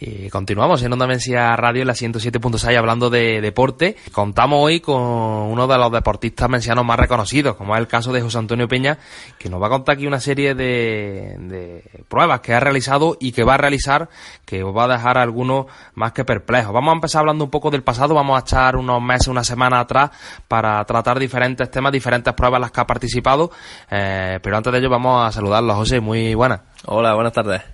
y continuamos en Onda Mencia Radio en la 107.6 hablando de deporte. Contamos hoy con uno de los deportistas mencianos más reconocidos, como es el caso de José Antonio Peña, que nos va a contar aquí una serie de, pruebas que ha realizado y que va a realizar, que os va a dejar algunos más que perplejos. Vamos a empezar hablando un poco del pasado, vamos a echar unos meses, una semana atrás para tratar diferentes temas, diferentes pruebas en las que ha participado. Eh, pero antes de ello vamos a saludarlo, José, muy buenas. Hola, buenas tardes.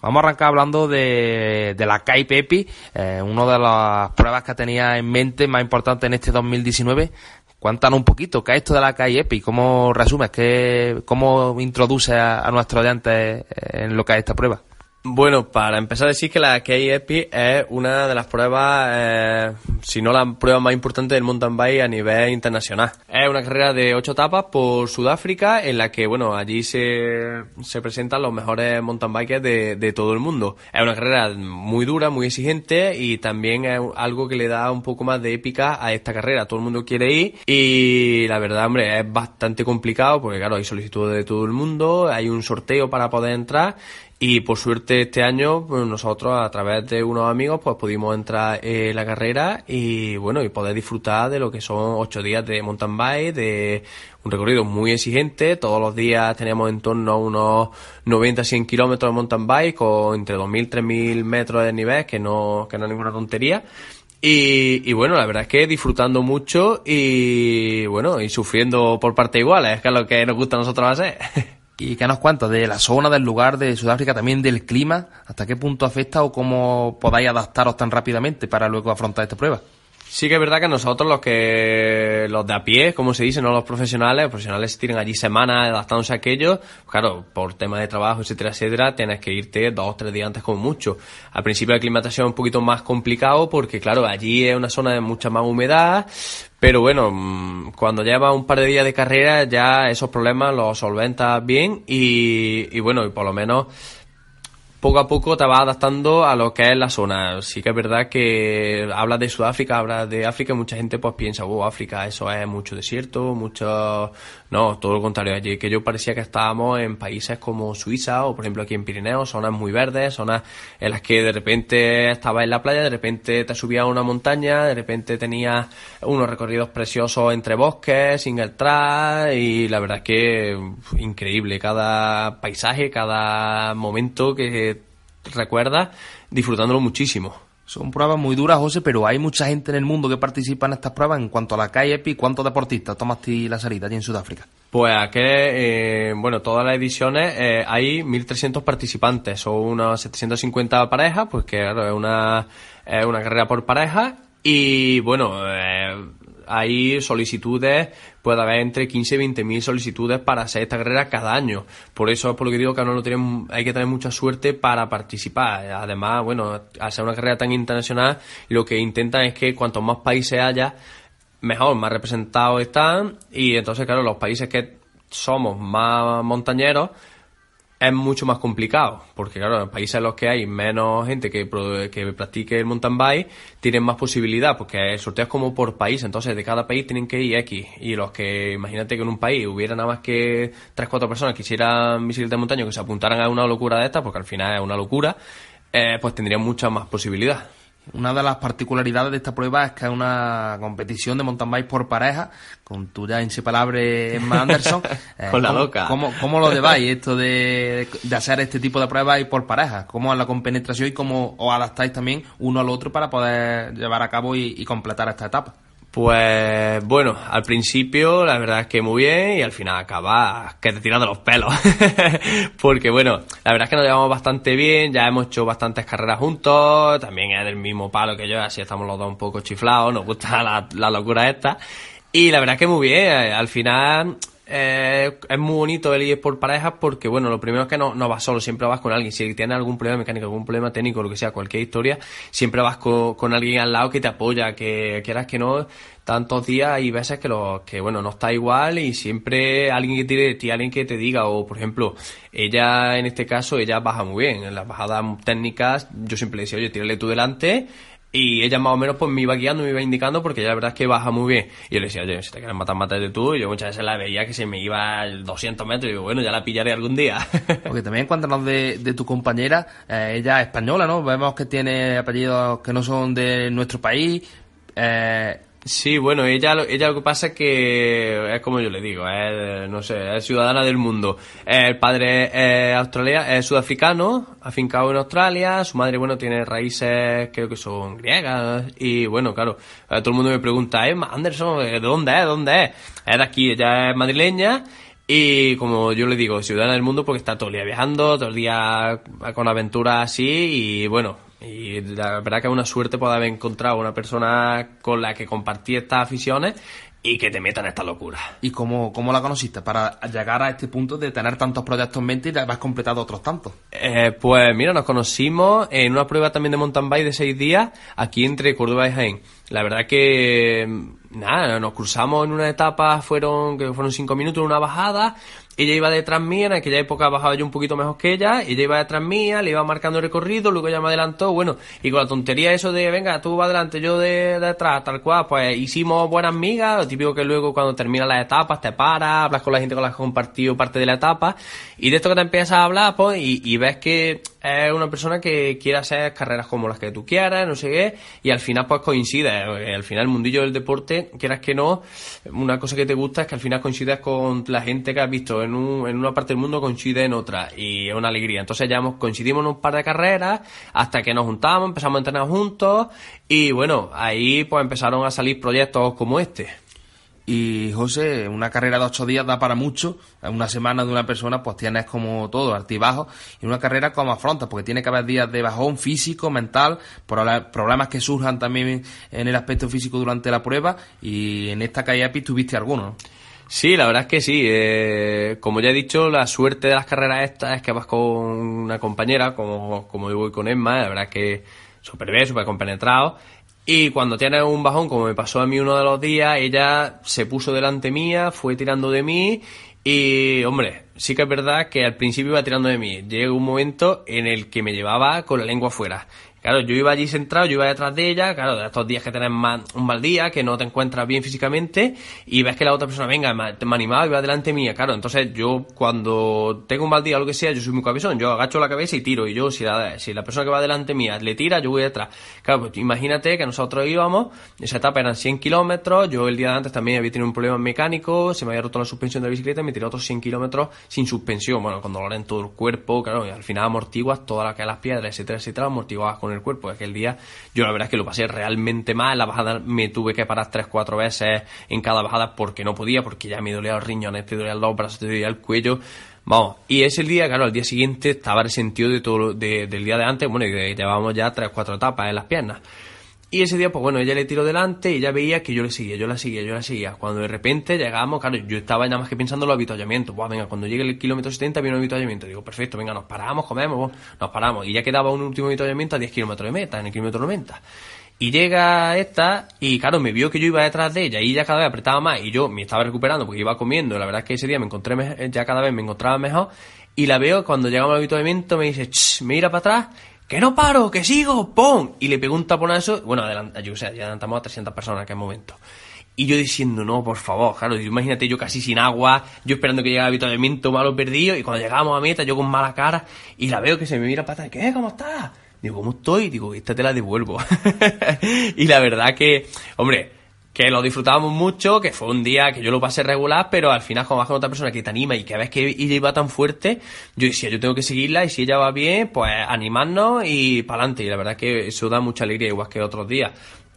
Vamos a arrancar hablando de, de la CAI Pepi, eh, una de las pruebas que tenía en mente más importante en este 2019. Cuéntanos un poquito, ¿qué es esto de la CAI EPI? ¿Cómo resumes? ¿Qué, ¿Cómo introduce a, a nuestros oyentes en lo que es esta prueba? Bueno, para empezar decir que la KEPI es una de las pruebas, eh, si no la prueba más importante del mountain bike a nivel internacional. Es una carrera de ocho etapas por Sudáfrica en la que, bueno, allí se, se presentan los mejores mountain bikers de, de todo el mundo. Es una carrera muy dura, muy exigente y también es algo que le da un poco más de épica a esta carrera. Todo el mundo quiere ir y la verdad, hombre, es bastante complicado porque, claro, hay solicitudes de todo el mundo, hay un sorteo para poder entrar y por suerte este año pues, nosotros a través de unos amigos pues pudimos entrar en la carrera y bueno y poder disfrutar de lo que son ocho días de mountain bike, de un recorrido muy exigente. Todos los días tenemos en torno a unos 90-100 kilómetros de mountain bike con entre 2.000 y 3.000 metros de nivel que no, que no es ninguna tontería. Y, y, bueno, la verdad es que disfrutando mucho y bueno, y sufriendo por parte iguales, que es lo que nos gusta a nosotros hacer. ¿Y qué nos cuentas de la zona, del lugar de Sudáfrica, también del clima? ¿Hasta qué punto afecta o cómo podáis adaptaros tan rápidamente para luego afrontar esta prueba? Sí que es verdad que nosotros los que los de a pie, como se dice, no los profesionales, los profesionales tienen allí semanas adaptándose a aquello, claro, por temas de trabajo, etcétera, etcétera, tienes que irte dos o tres días antes como mucho. Al principio la aclimatación es un poquito más complicado porque, claro, allí es una zona de mucha más humedad, pero bueno, mm, cuando llevas un par de días de carrera ya esos problemas los solventas bien y, y bueno, y por lo menos poco a poco te vas adaptando a lo que es la zona. Sí que es verdad que hablas de Sudáfrica, hablas de África, y mucha gente pues piensa, oh, África, eso es mucho desierto, mucho... No, todo lo contrario. Allí que yo parecía que estábamos en países como Suiza o por ejemplo aquí en Pirineos, zonas muy verdes, zonas en las que de repente estabas en la playa, de repente te subías a una montaña, de repente tenías unos recorridos preciosos entre bosques, sin el track y la verdad es que increíble cada paisaje, cada momento que recuerda disfrutándolo muchísimo. Son pruebas muy duras, José, pero hay mucha gente en el mundo que participa en estas pruebas. En cuanto a la KIEPI, ¿cuántos deportistas tomaste la salida allí en Sudáfrica? Pues aquí, eh, bueno, todas las ediciones eh, hay 1.300 participantes, son unas 750 parejas, pues que claro, es una, es una carrera por pareja. Y bueno, eh, hay solicitudes, puede haber entre 15 y 20 mil solicitudes para hacer esta carrera cada año. Por eso es por lo que digo que no tenemos, hay que tener mucha suerte para participar. Además, bueno, ser una carrera tan internacional, lo que intentan es que cuantos más países haya, mejor, más representados están. Y entonces, claro, los países que somos más montañeros, es mucho más complicado, porque claro, en países en los que hay menos gente que, que practique el mountain bike, tienen más posibilidad, porque el sorteo es como por país, entonces de cada país tienen que ir X, y los que, imagínate que en un país hubiera nada más que 3-4 personas que hicieran bicicleta de montaña que se apuntaran a una locura de esta, porque al final es una locura, eh, pues tendrían mucha más posibilidad. Una de las particularidades de esta prueba es que es una competición de mountain bike por pareja, con tu ya inseparable Emma Anderson. Eh, con la loca. ¿cómo, lo lleváis esto de, de, hacer este tipo de pruebas y por pareja? ¿Cómo es la compenetración y cómo os adaptáis también uno al otro para poder llevar a cabo y completar esta etapa? Pues bueno, al principio la verdad es que muy bien y al final acaba que te tiras de los pelos. Porque bueno, la verdad es que nos llevamos bastante bien, ya hemos hecho bastantes carreras juntos, también es del mismo palo que yo, así estamos los dos un poco chiflados, nos gusta la, la locura esta. Y la verdad es que muy bien, al final eh, es muy bonito el ir por parejas porque, bueno, lo primero es que no, no vas solo, siempre vas con alguien. Si tienes algún problema mecánico, algún problema técnico, lo que sea, cualquier historia, siempre vas con, alguien al lado que te apoya, que quieras que no, tantos días y veces que, lo, que bueno, no está igual y siempre alguien que tire de ti, alguien que te diga, o por ejemplo, ella en este caso, ella baja muy bien, en las bajadas técnicas yo siempre decía, oye, tírale tú delante, y ella más o menos pues me iba guiando, me iba indicando porque ella la verdad es que baja muy bien. Y yo le decía, oye, si te quieres matar, mátate tú. Y yo muchas veces la veía que se me iba 200 metros y digo, bueno, ya la pillaré algún día. Porque también cuéntanos de, de tu compañera, eh, ella es española, ¿no? Vemos que tiene apellidos que no son de nuestro país. Eh, Sí, bueno, ella, ella lo que pasa es que es como yo le digo, es, no sé, es ciudadana del mundo. El padre es, australia, es sudafricano, afincado en Australia, su madre, bueno, tiene raíces, creo que son griegas, y bueno, claro, todo el mundo me pregunta, Emma Anderson, ¿de dónde es? ¿Dónde es? Es de aquí, ella es madrileña, y como yo le digo, ciudadana del mundo porque está todo el día viajando, todo el día con aventuras así, y bueno, y la verdad que es una suerte poder haber encontrado una persona con la que compartí estas aficiones y que te metan esta locura. ¿Y cómo, cómo la conociste para llegar a este punto de tener tantos proyectos en mente y haber completado otros tantos? Eh, pues mira, nos conocimos en una prueba también de mountain bike de seis días aquí entre Córdoba y Jaén. La verdad que nada, nos cruzamos en una etapa, fueron que fueron cinco minutos, una bajada, ella iba detrás mía, en aquella época bajaba yo un poquito mejor que ella, ella iba detrás mía, le iba marcando el recorrido, luego ella me adelantó, bueno, y con la tontería eso de, venga, tú vas adelante, yo de, detrás, tal cual, pues hicimos buenas migas, lo típico que luego cuando termina las etapas te paras, hablas con la gente con la que has compartido parte de la etapa, y de esto que te empiezas a hablar, pues, y, y ves que es una persona que quiere hacer carreras como las que tú quieras, no sé qué, y al final pues coincide, al final el mundillo del deporte, quieras que no, una cosa que te gusta es que al final coincides con la gente que has visto en, un, en una parte del mundo, coincide en otra, y es una alegría. Entonces ya hemos, coincidimos en un par de carreras, hasta que nos juntamos, empezamos a entrenar juntos, y bueno, ahí pues empezaron a salir proyectos como este. Y José, una carrera de ocho días da para mucho. Una semana de una persona, pues tienes como todo, altibajos. Y una carrera como afrontas, porque tiene que haber días de bajón físico, mental, problemas que surjan también en el aspecto físico durante la prueba. Y en esta calle tuviste alguno, ¿no? Sí, la verdad es que sí. Eh, como ya he dicho, la suerte de las carreras estas es que vas con una compañera, como, como yo voy con Emma, la verdad es que súper bien, súper compenetrado. Y cuando tienes un bajón, como me pasó a mí uno de los días, ella se puso delante mía, fue tirando de mí y, hombre, sí que es verdad que al principio iba tirando de mí. Llegó un momento en el que me llevaba con la lengua afuera. Claro, yo iba allí centrado, yo iba detrás de ella, claro, de estos días que tenés un mal día, que no te encuentras bien físicamente, y ves que la otra persona, venga, me, animaba y va delante mía, claro, entonces yo cuando tengo un mal día o lo que sea, yo soy muy cabezón, yo agacho la cabeza y tiro, y yo, si la, si la persona que va delante mía le tira, yo voy detrás. Claro, pues imagínate que nosotros íbamos, esa etapa eran 100 kilómetros, yo el día de antes también había tenido un problema mecánico, se me había roto la suspensión de la bicicleta y me tiré otros 100 kilómetros sin suspensión, bueno, con dolor en todo el cuerpo, claro, y al final amortiguas toda la que las piedras, etcétera, etcétera, amortiguabas con el cuerpo. Aquel día yo la verdad es que lo pasé realmente mal. La bajada me tuve que parar tres, cuatro veces en cada bajada porque no podía, porque ya me dolía los riñones, te dolía los brazos, te dolía el cuello. Vamos, y ese día, claro, al día siguiente estaba resentido de todo, de, del día de antes, bueno, y llevábamos ya tres, cuatro etapas en las piernas. Y ese día, pues bueno, ella le tiró delante y ella veía que yo le seguía, yo la seguía, yo la seguía. Cuando de repente llegamos, claro, yo estaba nada más que pensando en los avituallamientos. Pues venga, cuando llegue el kilómetro 70 viene un avituallamiento. Digo, perfecto, venga, nos paramos, comemos, nos paramos. Y ya quedaba un último avituallamiento a 10 kilómetros de meta, en el kilómetro 90. Y llega esta y claro, me vio que yo iba detrás de ella y ella cada vez apretaba más y yo me estaba recuperando porque iba comiendo. La verdad es que ese día me encontré, ya cada vez me encontraba mejor. Y la veo cuando llegamos al avituallamiento me dice, me mira para atrás que no paro, que sigo, ¡pum! Y le pegó un taponazo, bueno, adelanta, yo sé, ya adelantamos a 300 personas en aquel momento. Y yo diciendo, no, por favor, claro, imagínate yo casi sin agua, yo esperando que llegue el avituallamiento malo perdido, y cuando llegamos a meta, yo con mala cara, y la veo que se me mira para atrás, ¿qué? ¿Cómo estás? Digo, ¿cómo estoy? Digo, esta te la devuelvo. y la verdad que, hombre, que lo disfrutábamos mucho, que fue un día que yo lo pasé regular, pero al final cuando vas con otra persona que te anima y que ves que ella iba tan fuerte, yo decía, yo tengo que seguirla y si ella va bien, pues animarnos y para adelante. Y la verdad que eso da mucha alegría, igual que otros días.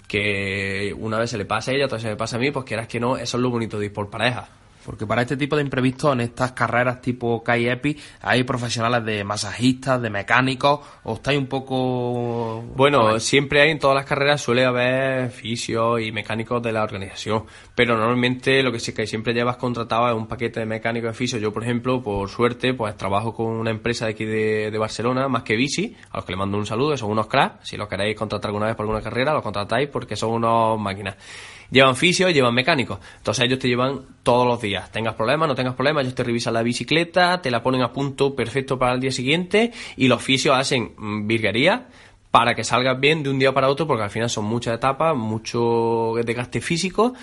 Que una vez se le pasa a ella, otra vez se le pasa a mí, pues quieras que no, eso es lo bonito de ir por pareja. Porque para este tipo de imprevistos, en estas carreras tipo Kai Epi, hay profesionales de masajistas, de mecánicos, o estáis un poco... Bueno, siempre hay en todas las carreras, suele haber fisios y mecánicos de la organización, pero normalmente lo que sí que siempre llevas contratado es un paquete de mecánicos y fisios. Yo, por ejemplo, por suerte, pues trabajo con una empresa de aquí de, de Barcelona, más que Bici, a los que le mando un saludo, son unos cracks, si los queréis contratar alguna vez por alguna carrera, los contratáis porque son unos máquinas llevan fisio, llevan mecánicos. Entonces ellos te llevan todos los días. Tengas problemas, no tengas problemas, ellos te revisan la bicicleta, te la ponen a punto perfecto para el día siguiente y los fisios hacen mm, virguería para que salgas bien de un día para otro porque al final son muchas etapas, mucho desgaste físico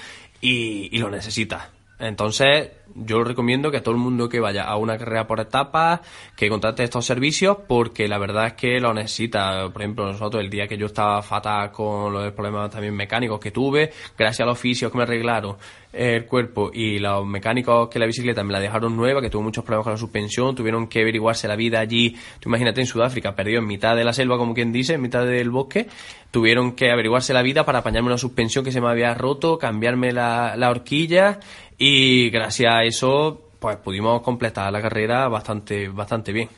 y, y lo necesitas. Entonces, yo recomiendo que a todo el mundo que vaya a una carrera por etapas, que contrate estos servicios, porque la verdad es que lo necesita. Por ejemplo, nosotros, el día que yo estaba fatal con los problemas también mecánicos que tuve, gracias a los oficios que me arreglaron el cuerpo y los mecánicos que la bicicleta me la dejaron nueva, que tuvo muchos problemas con la suspensión, tuvieron que averiguarse la vida allí. Tú imagínate en Sudáfrica, perdido en mitad de la selva, como quien dice, en mitad del bosque, tuvieron que averiguarse la vida para apañarme una suspensión que se me había roto, cambiarme la, la horquilla y gracias a eso pues pudimos completar la carrera bastante, bastante bien.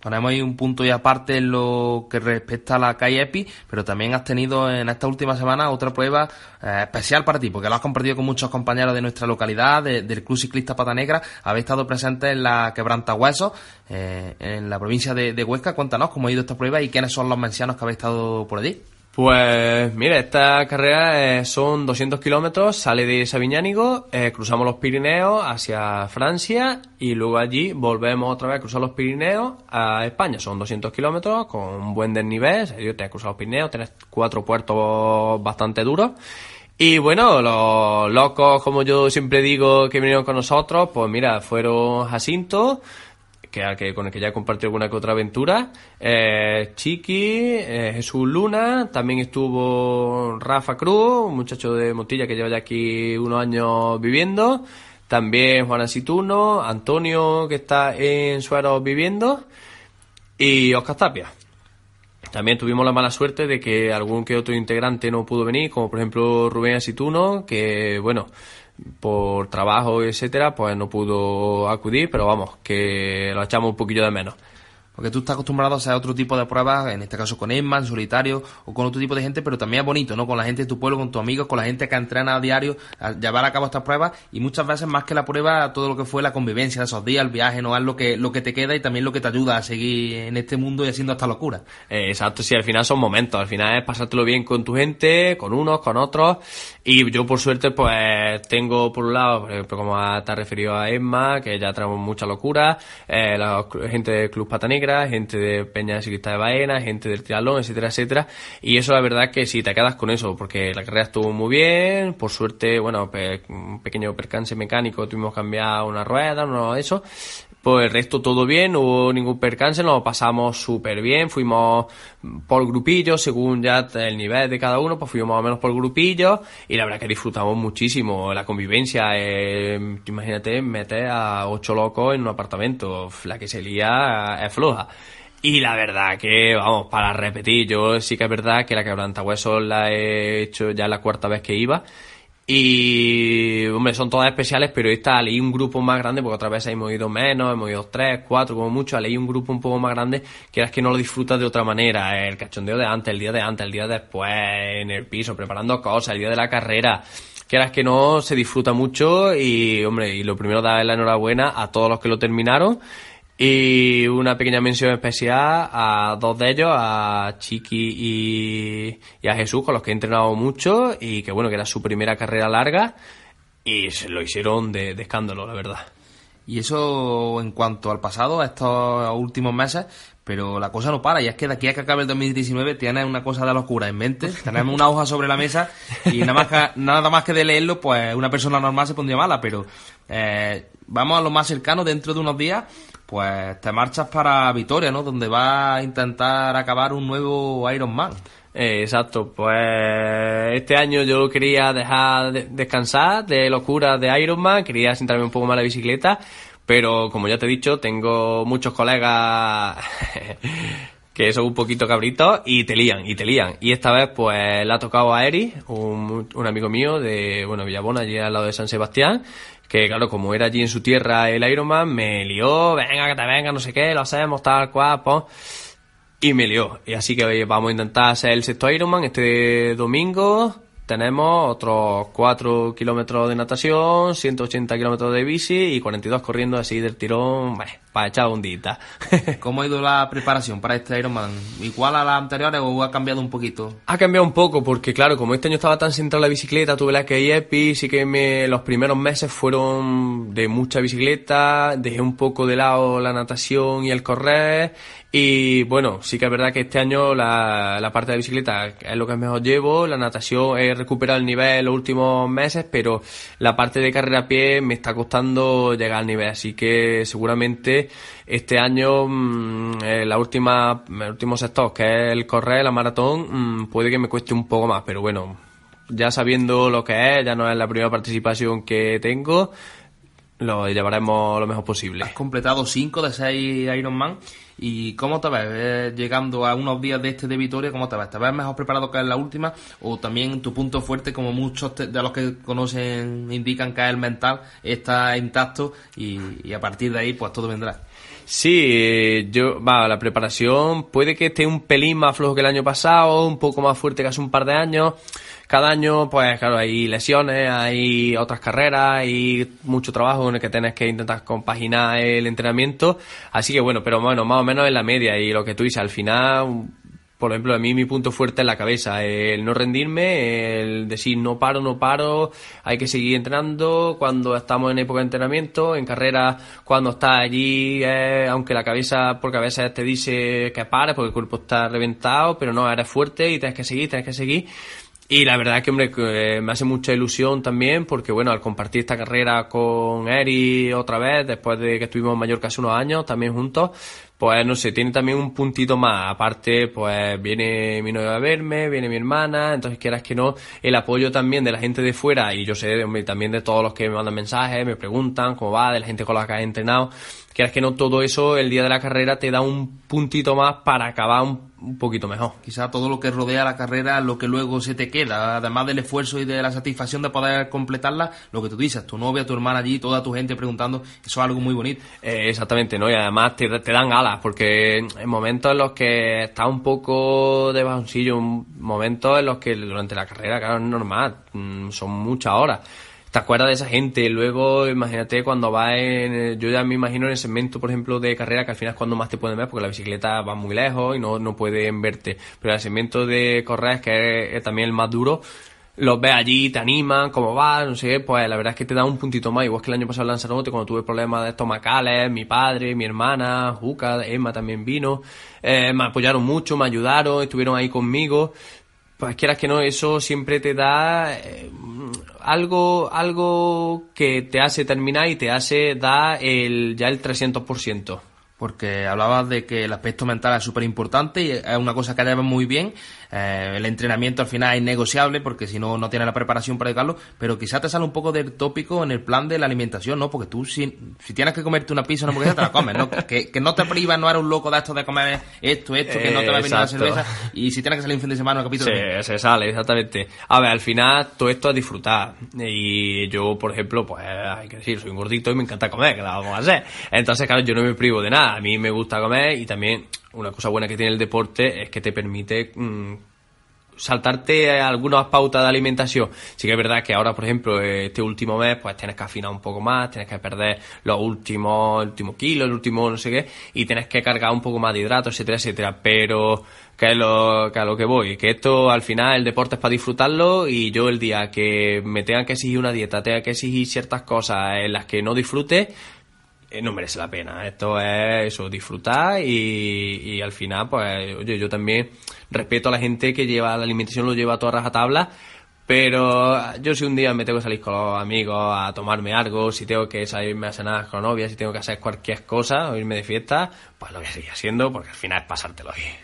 Ponemos ahí un punto y aparte en lo que respecta a la calle EPI, pero también has tenido en esta última semana otra prueba eh, especial para ti, porque lo has compartido con muchos compañeros de nuestra localidad, del Club Ciclista Pata Negra. Habéis estado presentes en la Quebranta Huesos, eh, en la provincia de, de Huesca. Cuéntanos cómo ha ido esta prueba y quiénes son los mencianos que habéis estado por allí. Pues mira, esta carrera eh, son 200 kilómetros, sale de Sabiñánigo, eh, cruzamos los Pirineos hacia Francia y luego allí volvemos otra vez a cruzar los Pirineos a España. Son 200 kilómetros con un buen desnivel, te has cruzado los Pirineos, tienes cuatro puertos bastante duros. Y bueno, los locos, como yo siempre digo, que vinieron con nosotros, pues mira, fueron Jacinto, que, con el que ya he compartido alguna que otra aventura. Eh, Chiqui, eh, Jesús Luna, también estuvo Rafa Cruz, un muchacho de Montilla que lleva ya aquí unos años viviendo. También Juan Asituno, Antonio que está en Suero viviendo y Oscar Tapia. También tuvimos la mala suerte de que algún que otro integrante no pudo venir, como por ejemplo Rubén Asituno, que bueno, por trabajo, etcétera, pues no pudo acudir, pero vamos, que lo echamos un poquillo de menos. Porque tú estás acostumbrado a hacer otro tipo de pruebas, en este caso con Emma, en solitario, o con otro tipo de gente, pero también es bonito, ¿no? Con la gente de tu pueblo, con tus amigos, con la gente que entrena a diario, a llevar a cabo estas pruebas, y muchas veces más que la prueba, todo lo que fue la convivencia de esos días, el viaje, ¿no? Es lo que, lo que te queda y también lo que te ayuda a seguir en este mundo y haciendo esta locura. Eh, exacto, sí, al final son momentos, al final es pasártelo bien con tu gente, con unos, con otros, y yo por suerte, pues, tengo por un lado, como te has referido a Emma, que ya tenemos mucha locura, eh, la gente del Club Pata Gente de Peña de Ciclista de Baena, gente del triatlón, etcétera, etcétera. Y eso la verdad que sí, te quedas con eso, porque la carrera estuvo muy bien, por suerte, bueno, un pequeño percance mecánico, tuvimos que cambiar una rueda, uno de eso, pues el resto todo bien, no hubo ningún percance, nos pasamos súper bien, fuimos por grupillos, según ya el nivel de cada uno, pues fuimos más o menos por grupillos y la verdad que disfrutamos muchísimo la convivencia. Eh, imagínate meter a ocho locos en un apartamento, la que se lía es floja. Y la verdad que, vamos, para repetir, yo sí que es verdad que la quebranta huesos la he hecho ya la cuarta vez que iba y, hombre, son todas especiales, pero esta leí un grupo más grande, porque otra vez hemos ido menos, hemos ido tres, cuatro, como mucho, leí un grupo un poco más grande, que es que no lo disfrutas de otra manera. El cachondeo de antes, el día de antes, el día después, en el piso, preparando cosas, el día de la carrera. Quieras que no, se disfruta mucho y, hombre, y lo primero dar la enhorabuena a todos los que lo terminaron y una pequeña mención especial a dos de ellos, a Chiqui y, a Jesús, con los que he entrenado mucho y que bueno, que era su primera carrera larga y se lo hicieron de, escándalo, la verdad. Y eso en cuanto al pasado, a estos últimos meses, pero la cosa no para, y es que de aquí a que acabe el 2019 tienes una cosa de locura en mente, tenemos una hoja sobre la mesa y nada más que, nada más que de leerlo, pues una persona normal se pondría mala, pero eh, vamos a lo más cercano, dentro de unos días pues te marchas para Vitoria, ¿no? Donde vas a intentar acabar un nuevo Ironman. Eh, exacto, pues este año yo quería dejar descansar de locuras de Ironman, quería sentarme un poco más la bicicleta, pero como ya te he dicho, tengo muchos colegas que son un poquito cabritos y te lían, y te lían. Y esta vez pues le ha tocado a Eri, un, un amigo mío de, bueno, Villabona, allí al lado de San Sebastián, que claro, como era allí en su tierra el Ironman, me lió, venga, que te venga, no sé qué, lo hacemos, tal cual, pues... Y me lió. Y así que vamos a intentar hacer el sexto Ironman este domingo. Tenemos otros 4 kilómetros de natación, 180 kilómetros de bici y 42 corriendo así del tirón, bah, para echar un día. ¿Cómo ha ido la preparación para este Ironman? ¿Igual a las anteriores o ha cambiado un poquito? Ha cambiado un poco porque, claro, como este año estaba tan centrado en la bicicleta, tuve la que ir EPI, sí que me, los primeros meses fueron de mucha bicicleta, dejé un poco de lado la natación y el correr y bueno, sí que es verdad que este año la, la parte de bicicleta es lo que mejor llevo, la natación he recuperado el nivel en los últimos meses, pero la parte de carrera a pie me está costando llegar al nivel, así que seguramente este año mmm, la última, el último sector que es el correr, la maratón, mmm, puede que me cueste un poco más, pero bueno, ya sabiendo lo que es, ya no es la primera participación que tengo, lo llevaremos lo mejor posible. Has completado 5 de 6 Ironman. ¿Y cómo te ves llegando a unos días de este de Vitoria? ¿Cómo te ves? ¿Te ves mejor preparado que en la última? ¿O también tu punto fuerte, como muchos de los que conocen indican que es el mental, está intacto y a partir de ahí pues todo vendrá? Sí, yo, va, la preparación puede que esté un pelín más flojo que el año pasado, un poco más fuerte que hace un par de años. Cada año, pues claro, hay lesiones, hay otras carreras, hay mucho trabajo en el que tienes que intentar compaginar el entrenamiento. Así que bueno, pero bueno, más o menos en la media y lo que tú dices, al final, por ejemplo, a mí mi punto fuerte es la cabeza, el no rendirme, el decir no paro, no paro, hay que seguir entrenando cuando estamos en época de entrenamiento, en carrera cuando estás allí, eh, aunque la cabeza, porque a veces te dice que pares porque el cuerpo está reventado, pero no, eres fuerte y tienes que seguir, tienes que seguir. Y la verdad es que, hombre, me hace mucha ilusión también porque, bueno, al compartir esta carrera con Eri otra vez, después de que estuvimos en Mallorca hace unos años, también juntos, pues no sé, tiene también un puntito más. Aparte, pues viene mi novia a verme, viene mi hermana, entonces quieras que no, el apoyo también de la gente de fuera y yo sé, también de todos los que me mandan mensajes, me preguntan cómo va, de la gente con la que has entrenado, quieras que no, todo eso el día de la carrera te da un puntito más para acabar un, un poquito mejor. Quizá todo lo que rodea la carrera, lo que luego se te queda, además del esfuerzo y de la satisfacción de poder completarla, lo que tú dices, tu novia, tu hermana allí, toda tu gente preguntando, eso es algo muy bonito. Eh, exactamente, ¿no? Y además te, te, dan porque en momentos en los que estás un poco de bajoncillo, momentos en los que durante la carrera, claro, es normal, son muchas horas te acuerdas de esa gente. Luego, imagínate cuando vas en. Yo ya me imagino en el segmento, por ejemplo, de carrera, que al final es cuando más te pueden ver, porque la bicicleta va muy lejos y no, no pueden verte. Pero el segmento de correr, que es también el más duro, los ves allí, te animan, cómo va, no sé, pues la verdad es que te da un puntito más, igual que el año pasado en Lanzarote, cuando tuve problemas de estomacales, mi padre, mi hermana, Juca, Emma también vino, eh, me apoyaron mucho, me ayudaron, estuvieron ahí conmigo, pues quieras que no, eso siempre te da eh, algo, algo que te hace terminar y te hace dar el, ya el 300%. Porque hablabas de que el aspecto mental es súper importante y es una cosa que llevas muy bien. Eh, el entrenamiento al final es innegociable porque si no, no tienes la preparación para dedicarlo. Pero quizás te sale un poco del tópico en el plan de la alimentación, ¿no? Porque tú, si, si tienes que comerte una pizza o una hamburguesa, te la comes, ¿no? Que, que no te privas, no eres un loco de esto de comer esto, esto, que no te va a venir una cerveza. Y si tienes que salir un fin de semana, un capítulo. Sí, se sale, exactamente. A ver, al final todo esto es disfrutar. Y yo, por ejemplo, pues hay que decir, soy un gordito y me encanta comer, que la vamos a hacer. Entonces, claro, yo no me privo de nada. A mí me gusta comer y también una cosa buena que tiene el deporte es que te permite mmm, saltarte algunas pautas de alimentación. Sí que es verdad que ahora, por ejemplo, este último mes, pues tienes que afinar un poco más, tienes que perder los últimos, el último kilo, el último no sé qué, y tienes que cargar un poco más de hidratos, etcétera, etcétera. Pero que es lo, que lo que voy, que esto al final el deporte es para disfrutarlo y yo el día que me tengan que exigir una dieta, tenga que exigir ciertas cosas en las que no disfrute, no merece la pena. Esto es eso, disfrutar y, y al final, pues, oye, yo también respeto a la gente que lleva la alimentación, lo lleva a toda rajatabla, pero yo si un día me tengo que salir con los amigos a tomarme algo, si tengo que salirme a cenar con novia, si tengo que hacer cualquier cosa o irme de fiesta, pues lo voy a seguir haciendo porque al final es pasártelo bien.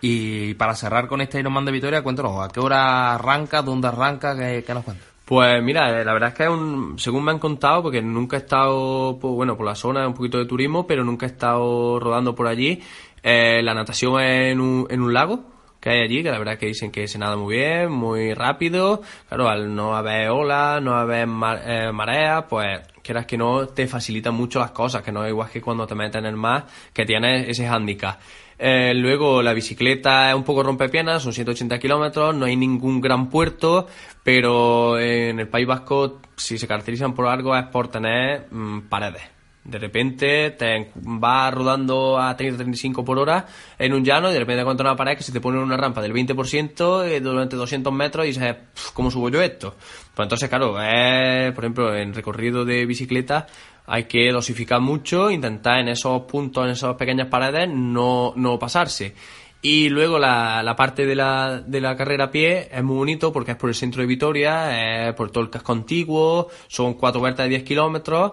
Y para cerrar con este Ironman de Vitoria, cuéntanos, ¿a qué hora arranca? ¿Dónde arranca? ¿Qué, qué nos cuentas? Pues mira, la verdad es que es un, según me han contado, porque nunca he estado, pues, bueno, por la zona, un poquito de turismo, pero nunca he estado rodando por allí. Eh, la natación en un, en un lago, que hay allí, que la verdad que dicen que se nada muy bien, muy rápido. Claro, al no haber olas, no haber mar, eh, marea, pues quieras que no, te facilitan mucho las cosas, que no es igual que cuando te metes en el mar, que tienes ese hándicap. Eh, luego la bicicleta es un poco rompepiernas, son 180 kilómetros, no hay ningún gran puerto, pero en el País Vasco, si se caracterizan por algo, es por tener mm, paredes. De repente te vas rodando a 30-35 por hora en un llano y de repente encuentras una pared que se te pone una rampa del 20% eh, durante 200 metros y dices, ¿cómo subo yo esto? Pues entonces, claro, es, por ejemplo, en recorrido de bicicleta hay que dosificar mucho, intentar en esos puntos, en esas pequeñas paredes, no, no pasarse. Y luego la, la parte de la, de la carrera a pie es muy bonito porque es por el centro de Vitoria, es por todo el casco antiguo, son cuatro vueltas de 10 kilómetros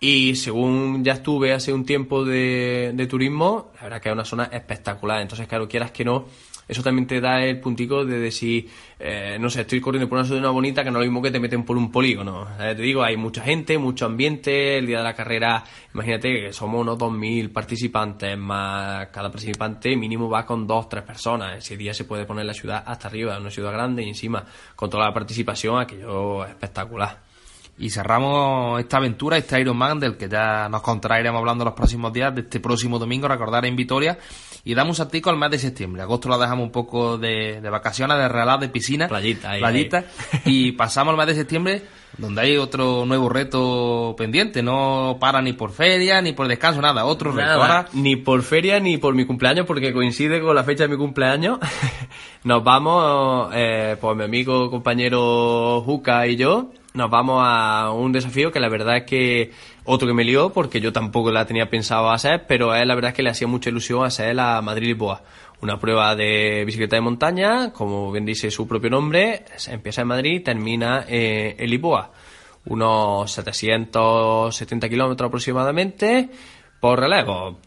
y según ya estuve hace un tiempo de, de turismo, la verdad que es una zona espectacular. Entonces, claro, quieras que no, eso también te da el puntico de decir, eh, no sé, estoy corriendo por una zona bonita que no es lo mismo que te meten por un polígono. Eh, te digo, hay mucha gente, mucho ambiente, el día de la carrera, imagínate que somos unos 2.000 participantes, más cada participante mínimo va con dos, tres personas. Ese día se puede poner la ciudad hasta arriba, una ciudad grande y encima con toda la participación, aquello es espectacular. Y cerramos esta aventura, este Ironman, del que ya nos contraeremos hablando los próximos días, de este próximo domingo, recordar en Vitoria. Y damos un saltico al mes de septiembre. Agosto lo dejamos un poco de, de vacaciones, de relax, de piscina. Playita, ahí, playita. Y pasamos al mes de septiembre, donde hay otro nuevo reto pendiente. No para ni por feria, ni por descanso, nada. Otro reto. Ahora, ni por feria ni por mi cumpleaños, porque coincide con la fecha de mi cumpleaños. nos vamos, eh, pues mi amigo, compañero Juca y yo, nos vamos a un desafío que la verdad es que otro que me lió, porque yo tampoco la tenía pensado hacer, pero a él la verdad es que le hacía mucha ilusión hacer la Madrid-Lisboa. Una prueba de bicicleta de montaña, como bien dice su propio nombre, empieza en Madrid y termina eh, en Lisboa. Unos 770 kilómetros aproximadamente por relevo.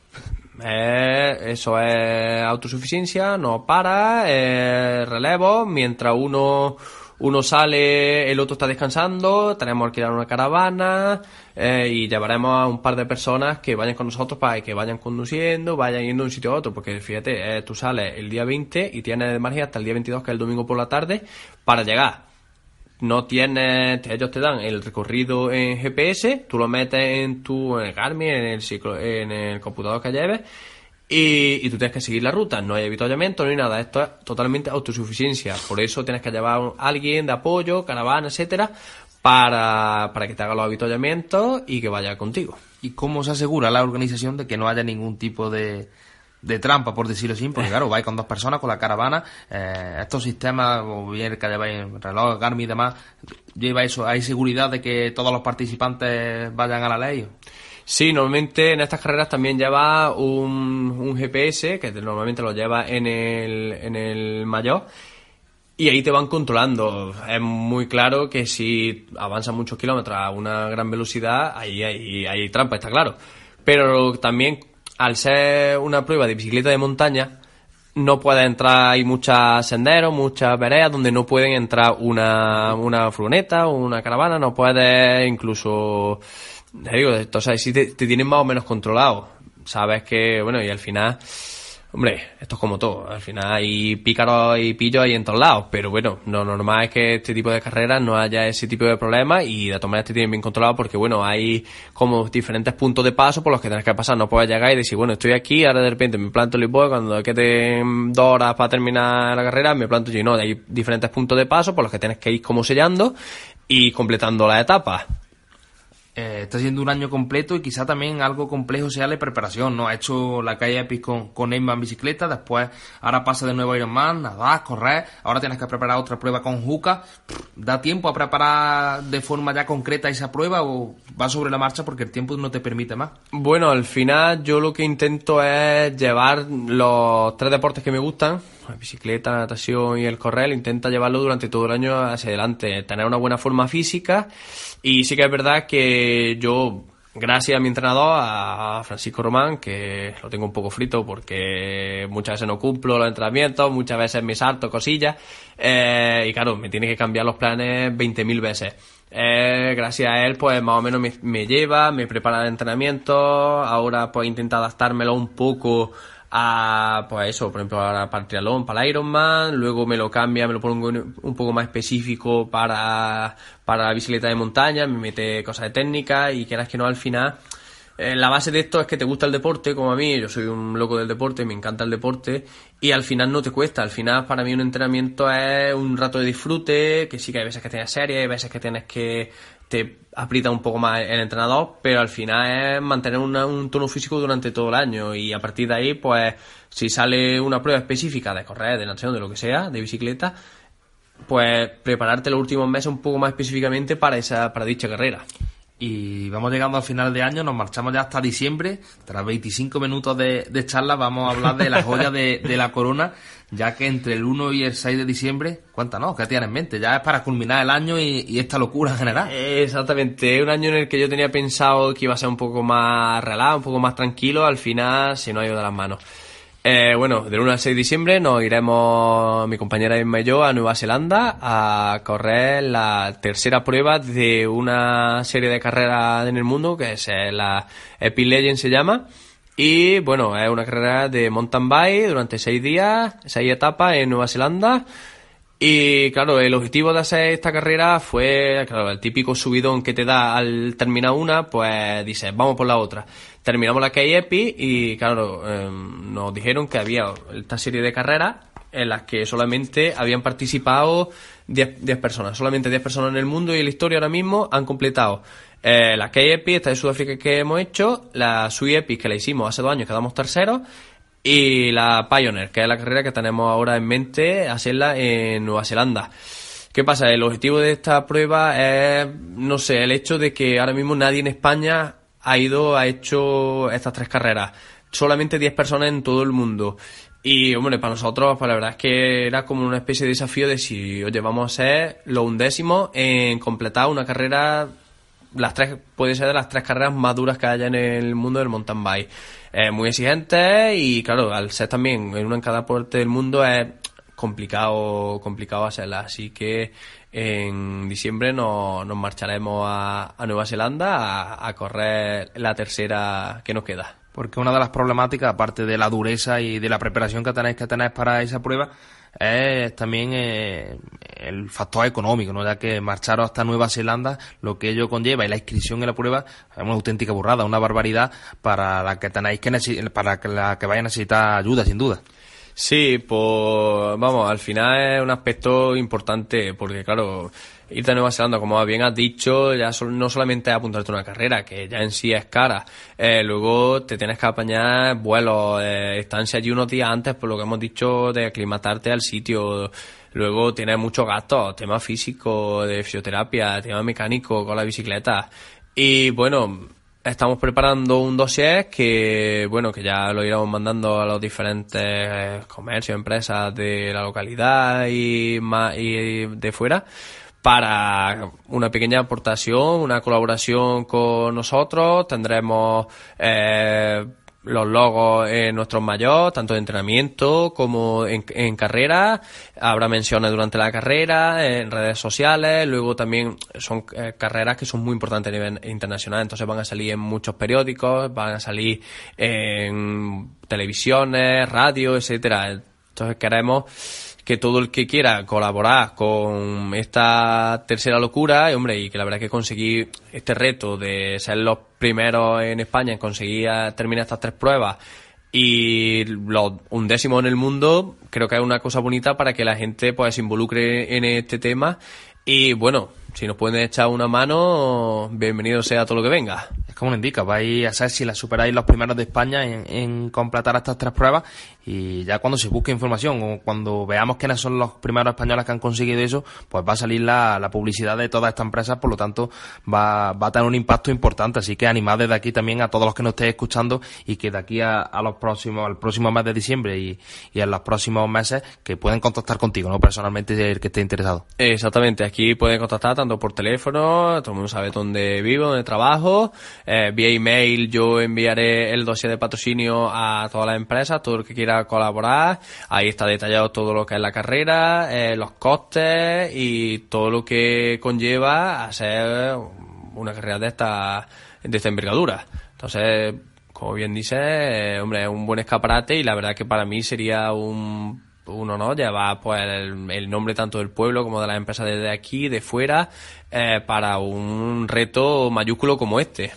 Eh, eso es autosuficiencia, no para, eh, relevo, mientras uno, uno sale, el otro está descansando, tenemos que alquilar una caravana eh, y llevaremos a un par de personas que vayan con nosotros para que vayan conduciendo, vayan yendo de un sitio a otro, porque fíjate, eh, tú sales el día 20 y tienes de margen hasta el día 22, que es el domingo por la tarde, para llegar. No tienes, ellos te dan el recorrido en GPS, tú lo metes en tu, en Garmin, en el ciclo, en el computador que lleves, y, y tú tienes que seguir la ruta, no hay avituallamiento, no hay nada, esto es totalmente autosuficiencia, por eso tienes que llevar a alguien de apoyo, caravana, etcétera, para, para que te haga los avituallamientos y que vaya contigo. ¿y cómo se asegura la organización de que no haya ningún tipo de, de trampa, por decirlo así? Porque claro, vais con dos personas, con la caravana, eh, estos sistemas, o bien que lleváis reloj, Garmin y demás, lleva eso, ¿hay seguridad de que todos los participantes vayan a la ley? Sí, normalmente en estas carreras también lleva un, un GPS, que te- normalmente lo lleva en el, en el mayor, y ahí te van controlando. Es muy claro que si avanzas muchos kilómetros a una gran velocidad, ahí hay, hay trampa, está claro. Pero también, al ser una prueba de bicicleta de montaña, no puede entrar, hay muchos senderos, muchas veredas donde no pueden entrar una, una furgoneta o una caravana, no puede incluso, te digo, ahí sí te, te tienen más o menos controlado. Sabes que, bueno, y al final, hombre, esto es como todo, al final hay pícaros y pillos ahí en todos lados, pero bueno, lo normal es que este tipo de carreras no haya ese tipo de problemas y de todas maneras te tienen bien controlado porque, bueno, hay como diferentes puntos de paso por los que tienes que pasar, no puedes llegar y decir, bueno, estoy aquí, ahora de repente me planto en Lisboa, cuando queden dos horas para terminar la carrera, me planto yo, no, hay diferentes puntos de paso por los que tienes que ir como sellando y completando las etapas. Eh, está siendo un año completo y quizá también algo complejo sea la preparación, ¿no? Ha hecho la calle Epic con, con en bicicleta, después ahora pasa de nuevo a Ironman, nadar, correr, ahora tienes que preparar otra prueba con Juca. ¿Da tiempo a preparar de forma ya concreta esa prueba o va sobre la marcha porque el tiempo no te permite más? Bueno, al final yo lo que intento es llevar los tres deportes que me gustan, la bicicleta, la natación y el correr, intenta llevarlo durante todo el año hacia adelante, tener una buena forma física y sí que es verdad que yo, gracias a mi entrenador, a Francisco Román, que lo tengo un poco frito porque muchas veces no cumplo los entrenamientos, muchas veces me salto cosillas eh, y claro, me tiene que cambiar los planes 20.000 veces. Eh, gracias a él, pues más o menos me, me lleva, me prepara el entrenamiento. Ahora, pues intenta adaptármelo un poco a, pues eso, por ejemplo, ahora para el triatlón, para el Ironman, luego me lo cambia, me lo pongo un poco más específico para, para bicicleta de montaña, me mete cosas de técnica y quieras que no al final eh, la base de esto es que te gusta el deporte, como a mí, yo soy un loco del deporte, me encanta el deporte, y al final no te cuesta, al final para mí un entrenamiento es un rato de disfrute, que sí que hay veces que tienes series, hay veces que tienes que te aprieta un poco más el entrenador, pero al final es mantener un tono físico durante todo el año y a partir de ahí, pues si sale una prueba específica de correr, de natación, de lo que sea, de bicicleta, pues prepararte los últimos meses un poco más específicamente para esa para dicha carrera. Y vamos llegando al final de año, nos marchamos ya hasta diciembre. Tras 25 minutos de, charla vamos a hablar de la joya de, la corona, ya que entre el 1 y el 6 de diciembre, cuéntanos, ¿qué tienes en mente? Ya es para culminar el año y, esta locura en general. Exactamente, un año en el que yo tenía pensado que iba a ser un poco más relajado, un poco más tranquilo, al final se nos ha ido de las manos. Eh, bueno, del 1 al 6 de diciembre nos iremos, mi compañera Emma y yo, a Nueva Zelanda a correr la tercera prueba de una serie de carreras en el mundo, que es eh, la Epic Legend se llama. Y bueno, es una carrera de mountain bike durante 6 días, 6 etapas en Nueva Zelanda. Y claro, el objetivo de hacer esta carrera fue, claro, el típico subidón que te da al terminar una, pues dices, vamos por la otra. Terminamos la KEPI y claro, em, nos dijeron que había esta serie de carreras en las que solamente habían participado 10, personas. Solamente 10 personas en el mundo y en la historia ahora mismo han completado eh, la KEPI, esta de Sudáfrica que hemos hecho, la SUIEPI que la hicimos hace dos años, quedamos terceros, y la Pioneer, que es la carrera que tenemos ahora en mente, hacerla en Nueva Zelanda. ¿Qué pasa? El objetivo de esta prueba es, no sé, el hecho de que ahora mismo nadie en España ha ido, ha hecho estas tres carreras. Solamente 10 personas en todo el mundo. Y, hombre, para nosotros, pues la verdad es que era como una especie de desafío de si, oye, vamos a ser los undécimos en completar una carrera, las tres, puede ser de las tres carreras más duras que haya en el mundo del mountain bike eh, muy exigente y claro, al ser también en una en cada parte del mundo es complicado complicado hacerla. Así que en diciembre nos, nos marcharemos a, Nueva Zelanda a, correr la tercera que nos queda. Porque una de las problemáticas, aparte de la dureza y de la preparación que tenéis que tener para esa prueba, es también eh, el factor económico, ¿no? ya que marcharos hasta Nueva Zelanda, lo que ello conlleva y la inscripción en la prueba es una auténtica burrada, una barbaridad para la que tenéis que para la que vaya a necesitar ayuda, sin duda. Sí, pues vamos, al final es un aspecto importante porque claro, irte a Nueva Zelanda, como bien has dicho, ya no solamente apuntarte a una carrera, que ya en sí es cara, eh, luego te tienes que apañar vuelos, eh, estancia allí unos días antes, por lo que hemos dicho, de aclimatarte al sitio, luego tienes muchos gastos, tema físico, de fisioterapia, tema mecánico con la bicicleta, y bueno, estamos preparando un dossier que, bueno, que ya lo iremos mandando a los diferentes comercios, empresas de la localidad y, y de fuera para una pequeña aportación, una colaboración con nosotros. Tendremos eh, los logos en nuestros mayores, tanto de entrenamiento como en, carrera. Habrá menciones durante la carrera, en redes sociales. Luego también son eh, carreras que son muy importantes a nivel internacional. Entonces van a salir en muchos periódicos, van a salir en televisiones, radio, etcétera. Entonces queremos que todo el que quiera colaborar con esta tercera locura, y, hombre, y que la verdad que conseguir este reto de ser los primeros en España en conseguir terminar estas tres pruebas y los undécimos en el mundo, creo que es una cosa bonita para que la gente pues se involucre en este tema. Y bueno, si nos pueden echar una mano, bienvenido sea todo lo que venga. Es como indica, vais a ser si la superáis los primeros de España en, completar estas tres pruebas y ya cuando se busque información o cuando veamos quiénes son los primeros españoles que han conseguido eso, pues va a salir la, publicidad de toda esta empresa, por lo tanto va, va, a tener un impacto importante. Así que animad desde aquí también a todos los que nos estéis escuchando y que de aquí a, los próximos, al próximo mes de diciembre y, y en los próximos meses que pueden contactar contigo, ¿no? Personalmente el que esté interesado. Exactamente, aquí pueden contactar tanto por teléfono, todo el mundo sabe dónde vivo, dónde trabajo. Eh, vía email yo enviaré el dossier de patrocinio a todas las empresas, todo el que quiera colaborar. Ahí está detallado todo lo que es la carrera, eh, los costes y todo lo que conlleva hacer una carrera de esta, de esta envergadura. Entonces, como bien dice, eh, hombre, es un buen escaparate y la verdad que para mí sería un uno no lleva pues el, nombre tanto del pueblo como de las empresas desde aquí de fuera eh, para un reto mayúsculo como este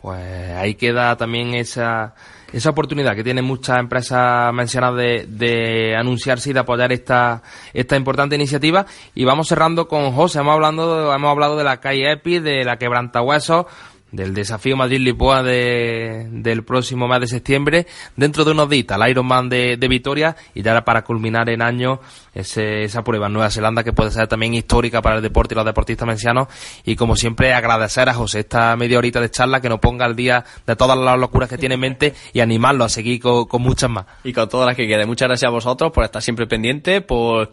pues ahí queda también esa esa oportunidad que tienen muchas empresas mencionadas de, de anunciarse y de apoyar esta, esta importante iniciativa. Y vamos cerrando con José. Hemos hablado, hemos hablado de la calle EPI, de la quebrantahuesos, del desafío Madrid-Lisboa de, del próximo mes de septiembre, dentro de unos días, el Ironman de, de Vitoria, y ya para culminar en año ese, esa prueba en Nueva Zelanda, que puede ser también histórica para el deporte y los deportistas mencianos, y como siempre agradecer a José esta media horita de charla, que nos ponga al día de todas las locuras que tiene en mente, y animarlo a seguir con, con muchas más. Y con todas las que quede. Muchas gracias a vosotros por estar siempre pendiente, por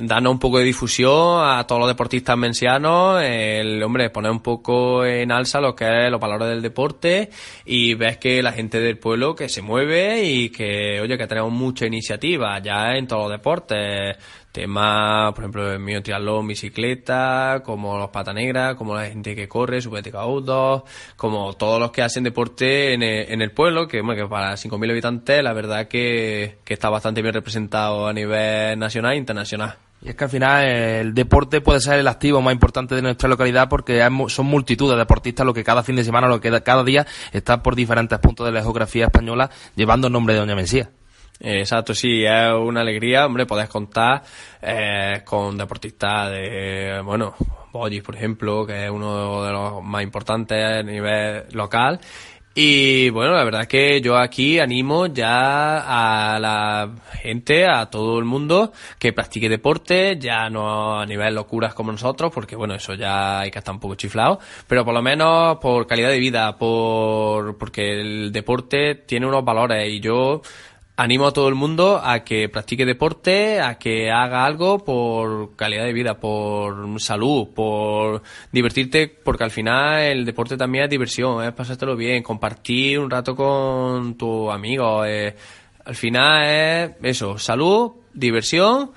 darnos un poco de difusión a todos los deportistas mencianos, el hombre, poner un poco en alza lo que es los valores del deporte y ves que la gente del pueblo que se mueve y que, oye, que tenemos mucha iniciativa ya en todos los deportes, temas, por ejemplo, el mío triatlón, bicicleta, como los pata negras, como la gente que corre, superética outdoor, como todos los que hacen deporte en el, en el pueblo, que, bueno, que para 5.000 habitantes la verdad que, que está bastante bien representado a nivel nacional e internacional. Y es que al final el deporte puede ser el activo más importante de nuestra localidad porque son multitud de deportistas lo que cada fin de semana, lo que cada día está por diferentes puntos de la geografía española llevando el nombre de Doña Mesía. Exacto, sí, es una alegría, hombre, podés contar eh, con deportistas de, bueno, Bollis, por ejemplo, que es uno de los más importantes a nivel local, y bueno, la verdad es que yo aquí animo ya a la gente, a todo el mundo que practique deporte, ya no a nivel locuras como nosotros, porque bueno, eso ya hay que estar un poco chiflado, pero por lo menos por calidad de vida, por porque el deporte tiene unos valores y yo animo a todo el mundo a que practique deporte, a que haga algo por calidad de vida, por salud, por divertirte, porque al final el deporte también es diversión, es pasártelo bien, compartir un rato con tu amigo. Eh, al final es eso, salud, diversión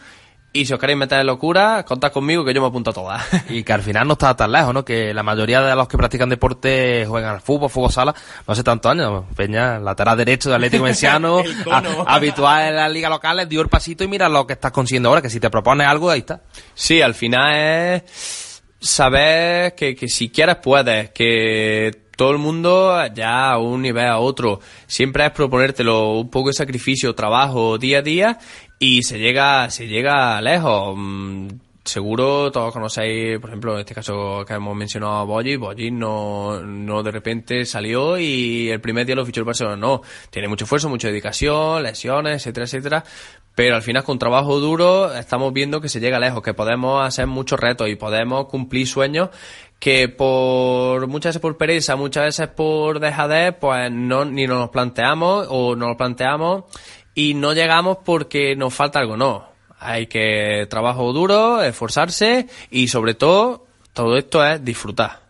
y si os queréis meter en locura, contad conmigo que yo me apunto a todas. Y que al final no está tan lejos, ¿no? Que la mayoría de los que practican deporte juegan al fútbol, fútbol sala, no hace tantos años. Peña, lateral derecho de Atlético Menciano, habitual en las ligas locales, dio el pasito y mira lo que estás consiguiendo ahora, que si te propones algo, ahí está. Sí, al final es saber que, que si quieres puedes, que todo el mundo ya a un nivel a otro. Siempre es proponértelo un poco de sacrificio, trabajo día a día y se llega, se llega lejos. Mm, seguro todos conocéis, por ejemplo, en este caso que hemos mencionado a Boyi, Boyi no, no de repente salió y el primer día lo fichó el Barcelona, no, tiene mucho esfuerzo, mucha dedicación, lesiones, etcétera, etcétera, pero al final con trabajo duro estamos viendo que se llega lejos, que podemos hacer muchos retos y podemos cumplir sueños que por muchas veces por pereza, muchas veces por dejadez, pues no ni nos planteamos o nos lo planteamos y no llegamos porque nos falta algo, no. Hay que trabajo duro, esforzarse y sobre todo todo esto es disfrutar.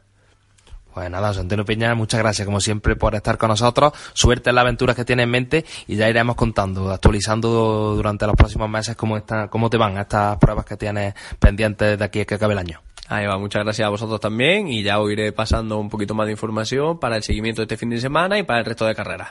Pues nada, José Antonio Peña, muchas gracias como siempre por estar con nosotros. Suerte en las aventuras que tienes en mente y ya iremos contando, actualizando durante los próximos meses cómo, está, cómo te van estas pruebas que tienes pendientes de aquí a que acabe el año. Ahí va, muchas gracias a vosotros también y ya os iré pasando un poquito más de información para el seguimiento de este fin de semana y para el resto de carreras.